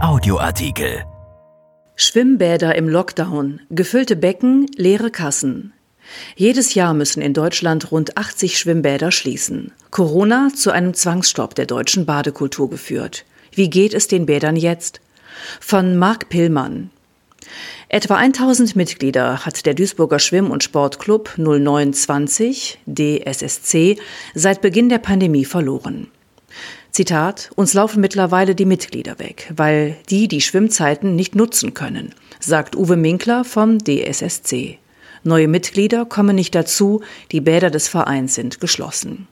Audioartikel. Schwimmbäder im Lockdown, gefüllte Becken, leere Kassen. Jedes Jahr müssen in Deutschland rund 80 Schwimmbäder schließen. Corona zu einem Zwangsstopp der deutschen Badekultur geführt. Wie geht es den Bädern jetzt? Von Marc Pillmann. Etwa 1000 Mitglieder hat der Duisburger Schwimm- und Sportclub 0920 DSSC seit Beginn der Pandemie verloren. Zitat, uns laufen mittlerweile die Mitglieder weg, weil die die Schwimmzeiten nicht nutzen können, sagt Uwe Minkler vom DSSC. Neue Mitglieder kommen nicht dazu, die Bäder des Vereins sind geschlossen.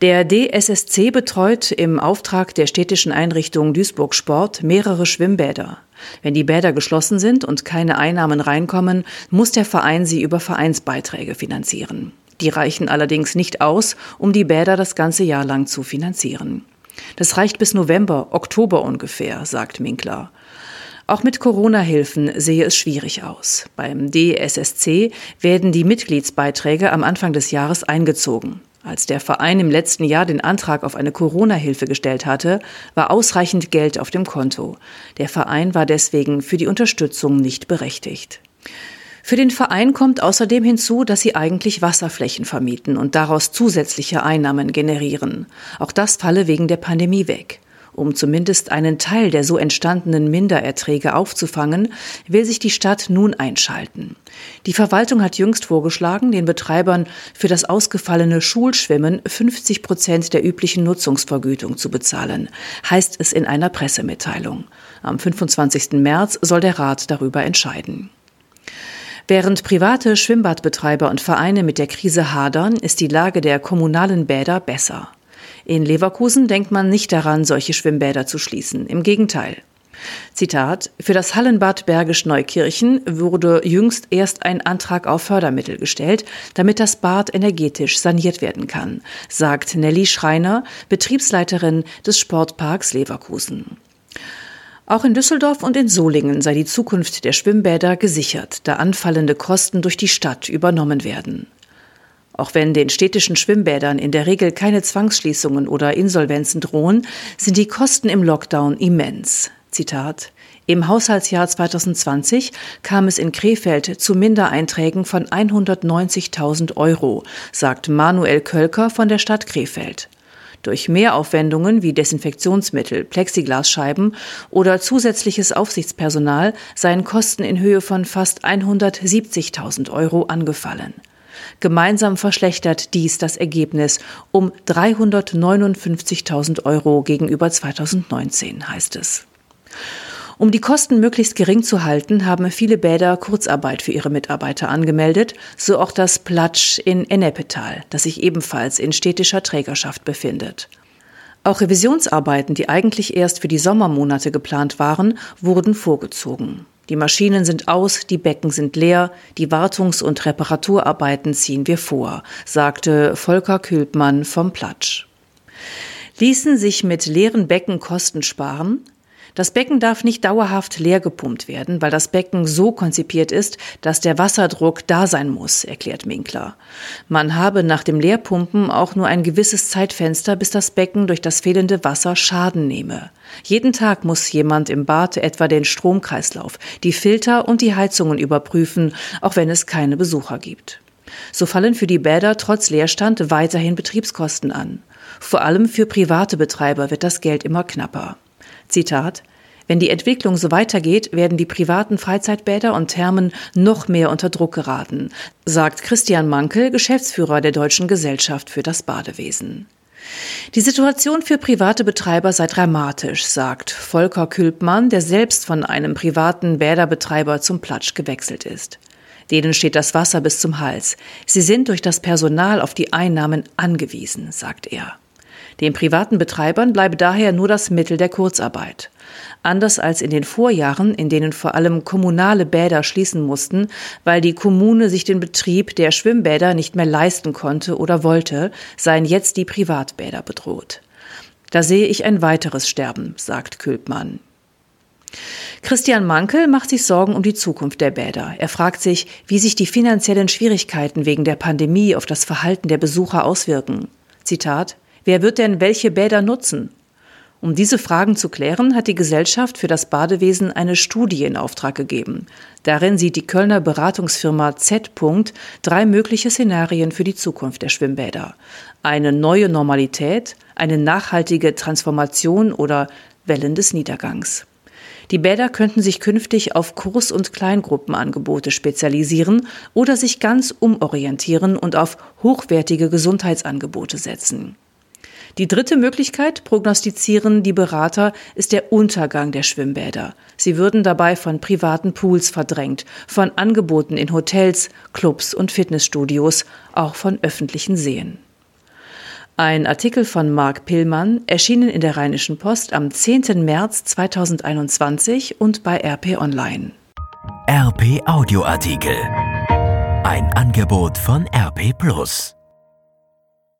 Der DSSC betreut im Auftrag der städtischen Einrichtung Duisburg Sport mehrere Schwimmbäder. Wenn die Bäder geschlossen sind und keine Einnahmen reinkommen, muss der Verein sie über Vereinsbeiträge finanzieren. Die reichen allerdings nicht aus, um die Bäder das ganze Jahr lang zu finanzieren. Das reicht bis November, Oktober ungefähr, sagt Minkler. Auch mit Corona-Hilfen sehe es schwierig aus. Beim DSSC werden die Mitgliedsbeiträge am Anfang des Jahres eingezogen. Als der Verein im letzten Jahr den Antrag auf eine Corona-Hilfe gestellt hatte, war ausreichend Geld auf dem Konto. Der Verein war deswegen für die Unterstützung nicht berechtigt. Für den Verein kommt außerdem hinzu, dass sie eigentlich Wasserflächen vermieten und daraus zusätzliche Einnahmen generieren. Auch das falle wegen der Pandemie weg. Um zumindest einen Teil der so entstandenen Mindererträge aufzufangen, will sich die Stadt nun einschalten. Die Verwaltung hat jüngst vorgeschlagen, den Betreibern für das ausgefallene Schulschwimmen 50 Prozent der üblichen Nutzungsvergütung zu bezahlen, heißt es in einer Pressemitteilung. Am 25. März soll der Rat darüber entscheiden. Während private Schwimmbadbetreiber und Vereine mit der Krise hadern, ist die Lage der kommunalen Bäder besser. In Leverkusen denkt man nicht daran, solche Schwimmbäder zu schließen. Im Gegenteil. Zitat, für das Hallenbad Bergisch Neukirchen wurde jüngst erst ein Antrag auf Fördermittel gestellt, damit das Bad energetisch saniert werden kann, sagt Nelly Schreiner, Betriebsleiterin des Sportparks Leverkusen. Auch in Düsseldorf und in Solingen sei die Zukunft der Schwimmbäder gesichert, da anfallende Kosten durch die Stadt übernommen werden. Auch wenn den städtischen Schwimmbädern in der Regel keine Zwangsschließungen oder Insolvenzen drohen, sind die Kosten im Lockdown immens. Zitat Im Haushaltsjahr 2020 kam es in Krefeld zu Mindereinträgen von 190.000 Euro, sagt Manuel Kölker von der Stadt Krefeld. Durch Mehraufwendungen wie Desinfektionsmittel, Plexiglasscheiben oder zusätzliches Aufsichtspersonal seien Kosten in Höhe von fast 170.000 Euro angefallen. Gemeinsam verschlechtert dies das Ergebnis um 359.000 Euro gegenüber 2019, heißt es. Um die Kosten möglichst gering zu halten, haben viele Bäder Kurzarbeit für ihre Mitarbeiter angemeldet, so auch das Platsch in Ennepetal, das sich ebenfalls in städtischer Trägerschaft befindet. Auch Revisionsarbeiten, die eigentlich erst für die Sommermonate geplant waren, wurden vorgezogen. Die Maschinen sind aus, die Becken sind leer, die Wartungs- und Reparaturarbeiten ziehen wir vor, sagte Volker Külpmann vom Platsch. Ließen sich mit leeren Becken Kosten sparen? Das Becken darf nicht dauerhaft leer gepumpt werden, weil das Becken so konzipiert ist, dass der Wasserdruck da sein muss, erklärt Minkler. Man habe nach dem Leerpumpen auch nur ein gewisses Zeitfenster, bis das Becken durch das fehlende Wasser Schaden nehme. Jeden Tag muss jemand im Bad etwa den Stromkreislauf, die Filter und die Heizungen überprüfen, auch wenn es keine Besucher gibt. So fallen für die Bäder trotz Leerstand weiterhin Betriebskosten an. Vor allem für private Betreiber wird das Geld immer knapper. Zitat wenn die Entwicklung so weitergeht, werden die privaten Freizeitbäder und Thermen noch mehr unter Druck geraten, sagt Christian Mankel, Geschäftsführer der Deutschen Gesellschaft für das Badewesen. Die Situation für private Betreiber sei dramatisch, sagt Volker Külpmann, der selbst von einem privaten Bäderbetreiber zum Platsch gewechselt ist. Denen steht das Wasser bis zum Hals. Sie sind durch das Personal auf die Einnahmen angewiesen, sagt er. Den privaten Betreibern bleibe daher nur das Mittel der Kurzarbeit. Anders als in den Vorjahren, in denen vor allem kommunale Bäder schließen mussten, weil die Kommune sich den Betrieb der Schwimmbäder nicht mehr leisten konnte oder wollte, seien jetzt die Privatbäder bedroht. Da sehe ich ein weiteres Sterben, sagt Külpmann. Christian Mankel macht sich Sorgen um die Zukunft der Bäder. Er fragt sich, wie sich die finanziellen Schwierigkeiten wegen der Pandemie auf das Verhalten der Besucher auswirken. Zitat Wer wird denn welche Bäder nutzen? Um diese Fragen zu klären, hat die Gesellschaft für das Badewesen eine Studie in Auftrag gegeben. Darin sieht die Kölner Beratungsfirma Z. drei mögliche Szenarien für die Zukunft der Schwimmbäder. Eine neue Normalität, eine nachhaltige Transformation oder Wellen des Niedergangs. Die Bäder könnten sich künftig auf Kurs- und Kleingruppenangebote spezialisieren oder sich ganz umorientieren und auf hochwertige Gesundheitsangebote setzen. Die dritte Möglichkeit, prognostizieren die Berater, ist der Untergang der Schwimmbäder. Sie würden dabei von privaten Pools verdrängt, von Angeboten in Hotels, Clubs und Fitnessstudios, auch von öffentlichen Seen. Ein Artikel von Marc Pillmann, erschienen in der Rheinischen Post am 10. März 2021 und bei RP Online. RP Audioartikel. Ein Angebot von RP Plus.